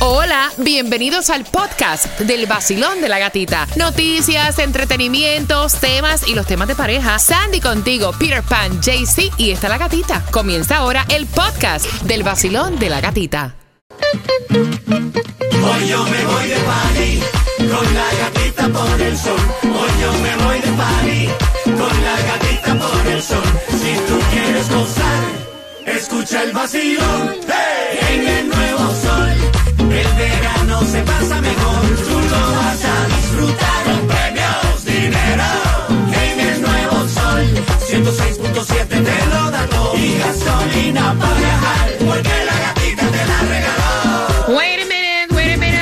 Hola, bienvenidos al podcast del vacilón de la gatita. Noticias, entretenimientos, temas y los temas de pareja. Sandy contigo, Peter Pan, JC y está la gatita. Comienza ahora el podcast del vacilón de la gatita. Hoy yo me voy de party con la gatita por el sol. Hoy yo me voy de party con la gatita por el sol. Si tú quieres gozar, escucha el vacilón en el nuevo sol. El verano se pasa mejor, tú lo vas a disfrutar con premios, dinero. En el nuevo sol, 106.7 te lo da todo y gasolina para viajar, porque la gatita te la regaló. Wait a minute, wait a minute.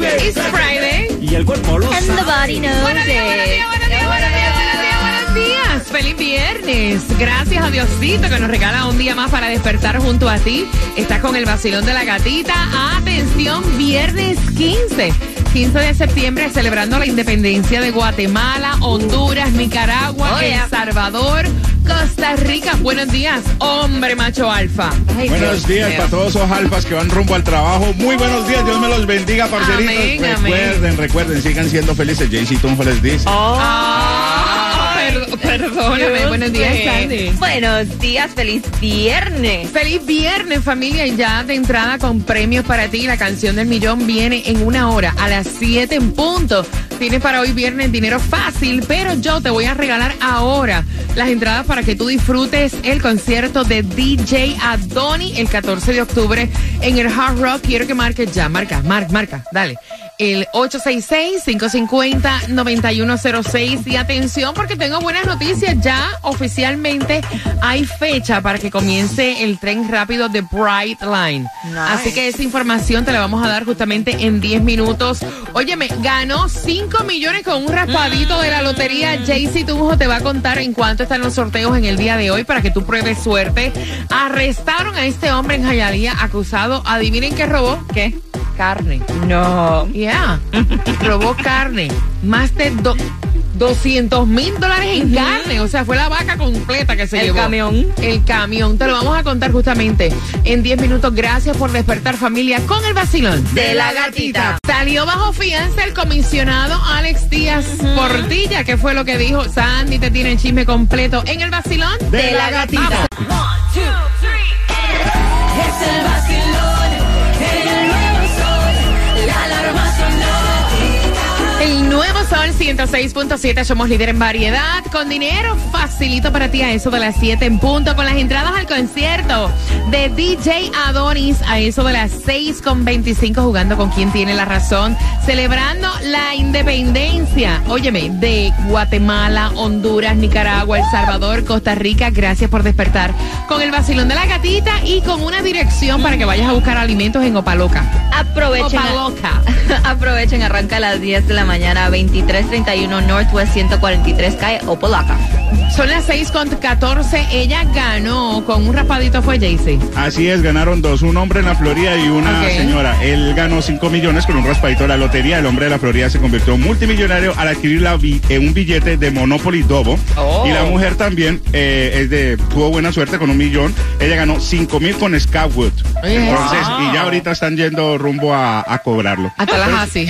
It's Friday. Y el cuerpo lo And the body knows it. Feliz viernes. Gracias a Diosito que nos regala un día más para despertar junto a ti. Estás con el vacilón de la gatita. Atención, viernes 15. 15 de septiembre celebrando la independencia de Guatemala, Honduras, Nicaragua, Oh, yeah. El Salvador, Costa Rica. Buenos días, hombre macho alfa. Ay, Buenos Dios días para todos esos alfas que van rumbo al trabajo. Muy buenos días, Dios me los bendiga, parceritos. Amén, amén. recuerden, recuerden, sigan siendo felices. JC Tunjo les dice. Ah, per- perdóname. Buenos días. Sandy. Buenos días, feliz viernes. Feliz viernes familia y ya de entrada con premios para ti. La canción del millón viene en una hora a las 7 en punto. Tienes para hoy viernes dinero fácil, pero yo te voy a regalar ahora las entradas para que tú disfrutes el concierto de DJ Adoni el 14 de octubre en el Hard Rock. Quiero que marques ya, marca, marca, marca, dale. El 866-550-9106. Y atención porque tengo buenas noticias. Ya oficialmente hay fecha para que comience el tren rápido de Bright Line. Nice. Así que esa información te la vamos a dar justamente en 10 minutos. Óyeme, ganó 5 millones con un raspadito de la lotería. Jaycee Tunjo te va a contar en cuánto están los sorteos en el día de hoy para que tú pruebes suerte. Arrestaron a este hombre en Jayalía acusado, adivinen qué robó. ¿Qué? Carne. No. Yeah. Robó carne. Más de do- 200 mil dólares en carne. O sea, fue la vaca completa que se El llevó. camión. El camión. Te lo vamos a contar justamente en 10 minutos. Gracias por despertar familia con el vacilón De la gatita. Salió bajo fianza el comisionado Alex Díaz Portilla. ¿Qué fue lo que dijo? Sandy te tiene el chisme completo en el vacilón De la gatita. Es Sol 106.7, somos líder en variedad, con dinero facilito para ti a eso de las 7 en punto, con las entradas al concierto de DJ Adonis a eso de las 6 con 25, jugando con quien tiene la razón, celebrando la independencia, óyeme, de Guatemala, Honduras, Nicaragua, El Salvador, Costa Rica, gracias por despertar, con el vacilón de la gatita y con una dirección para que vayas a buscar alimentos en Opaloca. Aprovechen. Opaloca. Aprovechen, arranca a las 10 de la mañana, 2331 Northwest 143 calle Opolaca. Son las 6 con 14. Ella ganó con un raspadito, fue Jaycee. Así es, ganaron dos, un hombre en la Florida y una señora. Él ganó 5 millones con un raspadito de la lotería. El hombre de la Florida se convirtió en multimillonario al adquirir la eh, un billete de Monopoly Dobo. Oh. Y la mujer también eh, es de, tuvo buena suerte con un millón. Ella ganó 5 mil con Scoutwood. Oye. Entonces, Wow. y ya ahorita están yendo rumbo a, a cobrarlo. Hasta las así.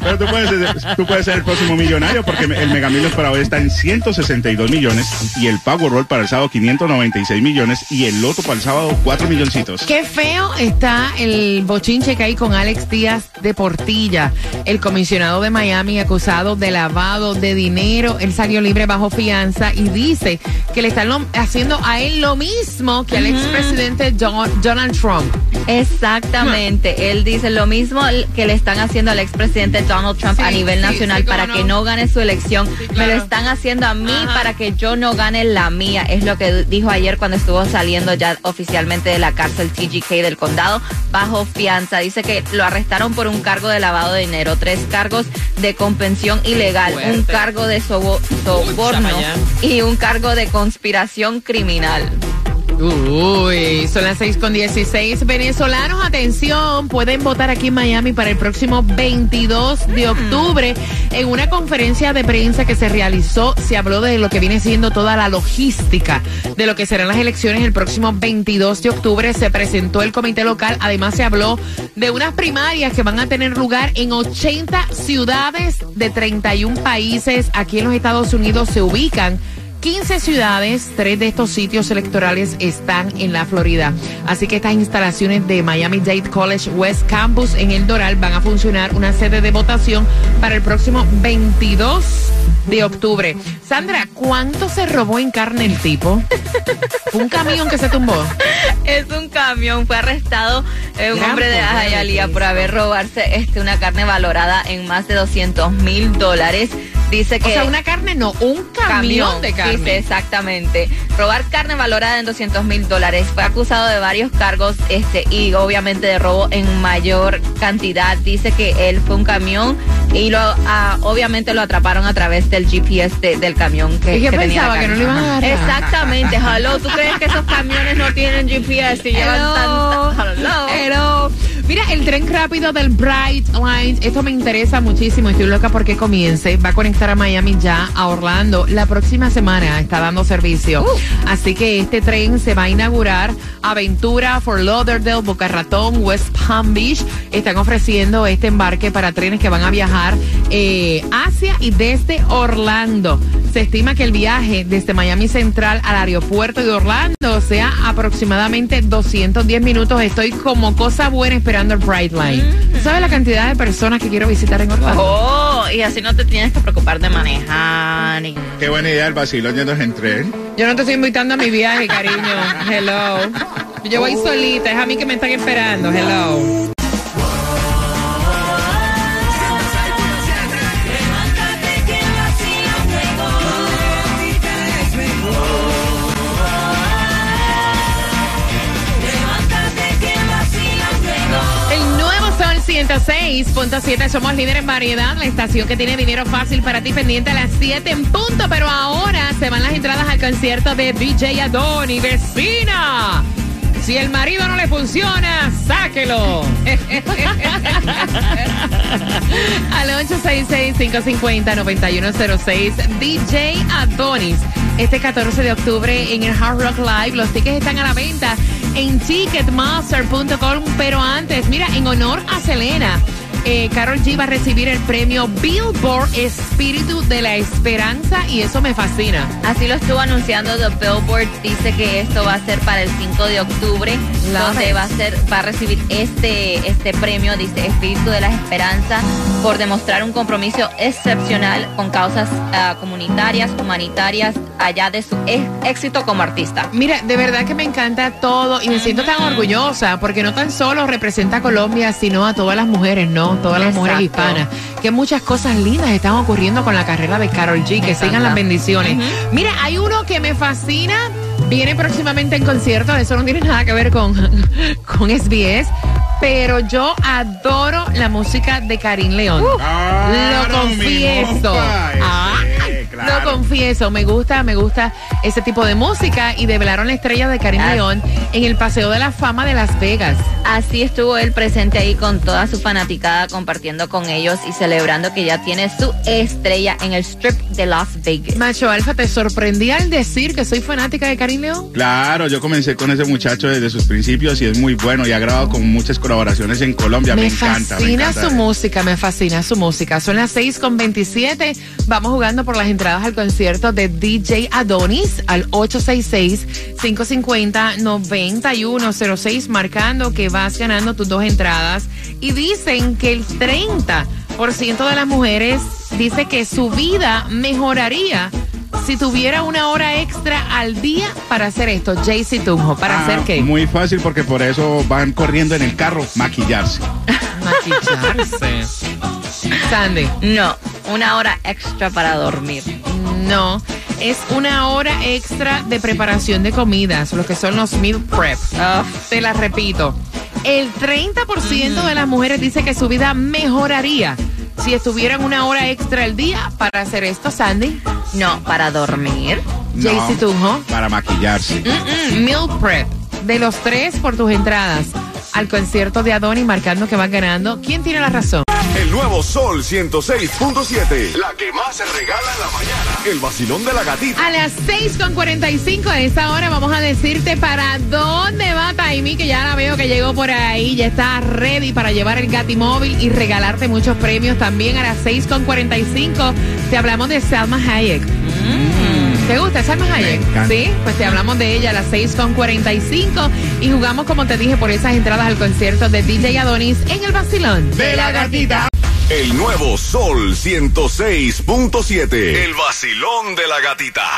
Pero tú puedes, tú puedes ser el próximo millonario porque el Mega Millions para hoy está en 162 millones y el Powerball para el sábado 596 millones y el Loto para el sábado 4 milloncitos. Qué feo está el bochinche que hay con Alex Díaz de Portilla, el comisionado de Miami acusado de lavado de dinero. Él salió libre bajo fianza y dice que le están lo- haciendo a él lo mismo que al expresidente Don- Donald Trump. Exactamente. Él dice lo mismo que le están haciendo al expresidente Donald Trump Sí, a nivel nacional sí, para no. que no gane su elección. Sí, Me lo están haciendo a mí Ajá. para que yo no gane la mía. Es lo que dijo ayer cuando estuvo saliendo ya oficialmente de la cárcel TGK del condado bajo fianza. Dice que lo arrestaron por un cargo de lavado de dinero, tres cargos de compensión ilegal, un cargo de sobo- soborno y un cargo de conspiración criminal. Uy, son las 6 con 16. Venezolanos, atención, pueden votar aquí en Miami para el próximo 22 de octubre. En una conferencia de prensa que se realizó, se habló de lo que viene siendo toda la logística de lo que serán las elecciones el próximo 22 de octubre. Se presentó el comité local. Además, se habló de unas primarias que van a tener lugar en 80 ciudades de 31 países. Aquí en los Estados Unidos se ubican 15 ciudades, tres de estos sitios electorales están en la Florida. Así que estas instalaciones de Miami Dade College West Campus en el Doral van a funcionar una sede de votación para el próximo 22 de octubre. Sandra, ¿cuánto se robó en carne el tipo? un camión que se tumbó. Es un camión, fue arrestado eh, un hombre de Hialeah por haber robarse este, una carne valorada en más de 200 mil dólares. Dice O que sea, una carne no, un camión, de carne. Dice exactamente. Robar carne valorada en 200 mil dólares. Fue acusado de varios cargos este y obviamente de robo en mayor cantidad. Dice que él fue un camión y lo ah, obviamente lo atraparon a través del GPS de- del camión que, ¿Y qué que tenía pensaba? la ¿Que no iban a? Exactamente. Hello, ¿tú crees que esos camiones no tienen GPS y llevan tanta... Hello. Hello. Mira, el tren rápido del Bright Lines, esto me interesa muchísimo. Estoy loca porque comience. Va a conectar a Miami ya a Orlando. La próxima semana está dando servicio. Así que este tren se va a inaugurar. Aventura, Fort Lauderdale, Boca Ratón, West Palm Beach. Están ofreciendo este embarque para trenes que van a viajar eh, hacia y desde Orlando. Se estima que el viaje desde Miami Central al aeropuerto de Orlando sea aproximadamente 210 minutos. Estoy como cosa buena esperando el Bright Line. ¿Tú ¿Sabes la cantidad de personas que quiero visitar en Orlando? Oh, y así no te tienes que preocupar de manejar. ni- Qué buena idea el vacilón yendo en tren. Yo no te estoy invitando a mi viaje, cariño. Hello. Yo voy solita, es a mí que me están esperando. Hello. 106.7, somos líder en variedad, la estación que tiene dinero fácil para ti pendiente a las 7 en punto, pero ahora se van las entradas al concierto de DJ Adoni, vecina. Si el marido no le funciona, sáquelo. Al 866-550-9106, DJ Adonis. Este 14 de octubre en el Hard Rock Live. Los tickets están a la venta en ticketmaster.com. Pero antes, mira, en honor a Selena. Eh, Carol G va a recibir el premio Billboard Espíritu de la Esperanza y eso me fascina. Así lo estuvo anunciando The Billboard. Dice que esto va a ser para el 5 de octubre, Love donde it. va a ser, va a recibir este, este premio, dice Espíritu de la Esperanza, por demostrar un compromiso excepcional con causas ah, comunitarias, humanitarias, allá de su e- éxito como artista. Mira, de verdad que me encanta todo y me siento tan orgullosa porque no tan solo representa a Colombia, sino a todas las mujeres, ¿no? Todas las mujeres hispanas. Que muchas cosas lindas están ocurriendo con la carrera de Carol G. Que sigan las bendiciones. Mira, hay uno que me fascina. Viene próximamente en concierto. Eso no tiene nada que ver con, con SBS. Pero yo adoro la música de Karim León. Claro, lo confieso. Ah. Lo confieso, me gusta, me gusta ese tipo de música y develaron la estrella de Karim Ah. León en el Paseo de la Fama de Las Vegas. Así estuvo él presente ahí con toda su fanaticada, compartiendo con ellos y celebrando que ya tiene su estrella en el strip de Las Vegas. Macho Alfa, ¿te sorprendí al decir que soy fanática de Karim León? Claro, yo comencé con ese muchacho desde sus principios y es muy bueno y ha grabado con muchas colaboraciones en Colombia. Me, Me, encanta. me fascina encanta. su música, me fascina su música. Son las 6 con 27. Vamos jugando por las entradas al concierto de DJ Adonis al 866-550-9106, marcando que vas ganando tus dos entradas. Y dicen que el 30% de las mujeres dice que su vida mejoraría si tuviera una hora extra al día para hacer esto. Jaycee Tunjo, ¿para Ah, hacer qué? Muy fácil porque por eso van corriendo en el carro, maquillarse. Maquillarse. Sandy. No, una hora extra para dormir. No, es una hora extra de preparación de comidas, lo que son los meal prep. Ah, Te la repito. El 30% de las mujeres dice que su vida mejoraría si estuvieran una hora extra al día para hacer esto, Sandy. no, para dormir. Jaycee No, Tunjo. Para maquillarse. Mm, Meal Prep. De los tres por tus entradas al concierto de Adonis, marcando que van ganando. ¿Quién tiene la razón? El nuevo Sol 106.7. La que más se regala en la mañana. El vacilón de la gatita. A las 6.45 de esa hora vamos a decirte para dónde va Taimi, que ya la veo que llegó por ahí, ya está ready para llevar el Gatimóvil y regalarte muchos premios. También a las 6.45 te hablamos de Salma Hayek. ¿Te gusta Salma Hayek? Sí, pues te hablamos de ella a las 6.45 y jugamos, como te dije, por esas entradas al concierto de DJ Adonis en el Vacilón. De la gatita. El nuevo Sol 106.7. El vacilón de la gatita.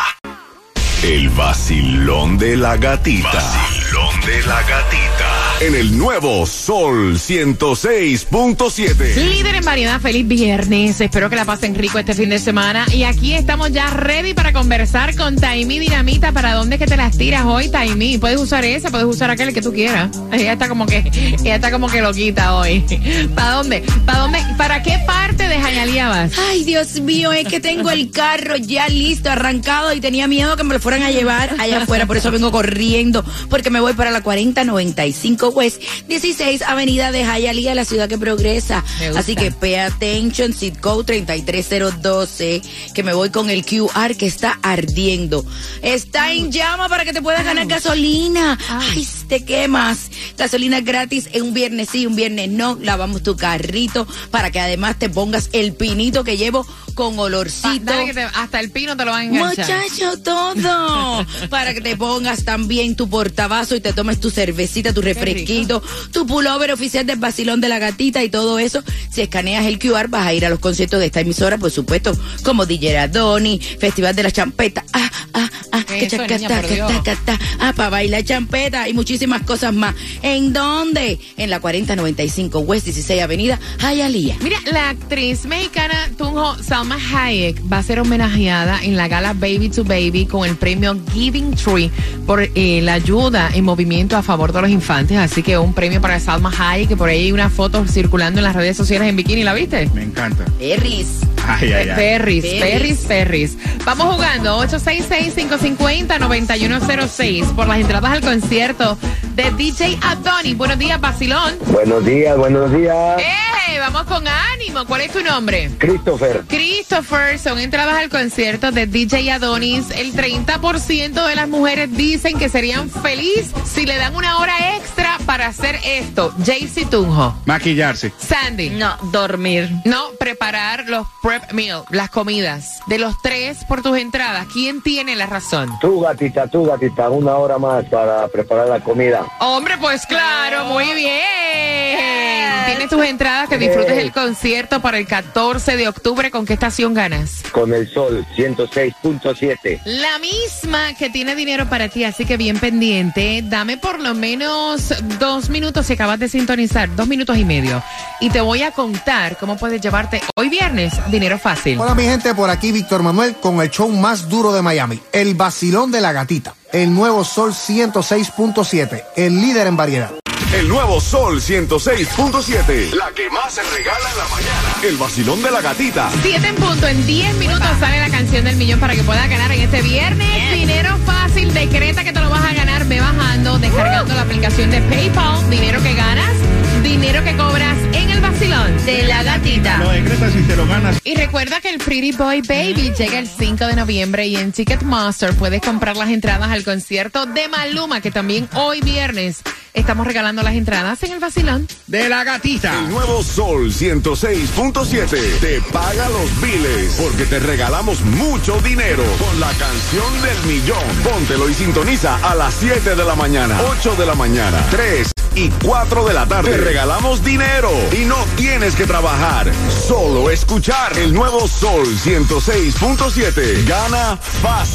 El vacilón de la gatita. Vacilón de la gatita. En el nuevo Sol 106.7. Líder en variedad, feliz viernes. Espero que la pasen rico este fin de semana. Y aquí estamos ya ready para conversar con Taimi Dinamita. ¿Para dónde es que te las tiras hoy, Taimi? Puedes usar esa, puedes usar aquel que tú quieras. Ella está como que, ella está como que loquita hoy. ¿Para dónde? ¿Para dónde? ¿Para qué parte de Jayalía vas? Ay, Dios mío, es que tengo el carro ya listo, arrancado y tenía miedo que me lo fueran a llevar allá afuera. Por eso vengo corriendo, porque me voy para la 4095 West, 16 Avenida de Hialeah, la ciudad que progresa. Así que pay attention, zip code 33012, que me voy con el QR que está ardiendo. Está en llama para que te puedas ganar gasolina. Ay, te quemas. Gasolina gratis en un viernes sí, un viernes no. Lavamos tu carrito para que además te pongas el pinito que llevo con olorcito. te- hasta el pino te lo van a enganchar. Muchacho, todo. Para que te pongas también tu portabazo y te tomes tu cervecita, tu refresquito, tu pullover oficial del vacilón de la gatita y todo eso. Si escaneas el QR, vas a ir a los conciertos de esta emisora, por supuesto, como DJ Adoni, Festival de la Champeta. Ah, ah, ah, ¿Qué que es eso, chaca, niña, por taca, Dios? taca, ta, ah, para bailar champeta y muchísimas cosas más. ¿En dónde? En la 4095 West 16 Avenida, Hialeah. Mira, la actriz mexicana Tunjo Salma Hayek va a ser homenajeada en la gala Baby to Baby con el premio Giving Tree por eh, la ayuda en movimiento a favor de los infantes. Así que un premio para Salma Hayek, que por ahí hay una foto circulando en las redes sociales en bikini. ¿La viste? Me encanta. Perris. Ay, ay, ay. Perris, Perris. Perris. Vamos jugando 866-550-9106 por las entradas al concierto de DJ Adoni. Buenos días, Basilón. Buenos días, buenos días. ¡Eh! Vamos con ánimo. ¿Cuál es tu nombre? Christopher, Christopher, son entradas al concierto de DJ Adonis. El 30% de las mujeres dicen que serían feliz si le dan una hora extra para hacer esto. Jaycee Tunjo. Maquillarse. Sandy. No, dormir. No, preparar los prep meal, las comidas. De los tres por tus entradas, ¿quién tiene la razón? tú gatita, tú gatita, una hora más para preparar la comida. Hombre, pues claro, muy bien. Tienes tus entradas que disfrutes el concierto para el 14 de octubre. ¿Con qué estación ganas? Con el sol 106.7. La misma que tiene dinero para ti, así que bien pendiente. Dame por lo menos dos minutos si acabas de sintonizar, dos minutos y medio. Y te voy a contar cómo puedes llevarte hoy viernes dinero fácil. Hola mi gente, por aquí Víctor Manuel con el show más duro de Miami, el vacilón de la gatita, el nuevo Sol 106.7, el líder en variedad. El nuevo Sol 106.7. La que más se regala en la mañana. El vacilón de la gatita. Siete en punto, en 10 minutos sale la canción del millón para que puedas ganar en este viernes. Dinero fácil, decreta que te lo vas a ganar, ve bajando, descargando la aplicación de PayPal, dinero que ganas, dinero que cobras en el vacilón de la gatita. Lo decretas y te lo ganas. Y recuerda que el Pretty Boy Baby llega el 5 de noviembre y en Ticketmaster puedes comprar las entradas al concierto de Maluma, que también hoy viernes estamos regalando las entradas en el vacilón. De la gatita. El nuevo Sol 106.7 te paga los biles porque te regalamos mucho dinero con la canción del millón. Póntelo y sintoniza a las 7 de la mañana, 8 de la mañana, 3 y 4 de la tarde. Te regalamos dinero y no tienes que trabajar, solo escuchar el nuevo Sol 106.7. Gana fácil.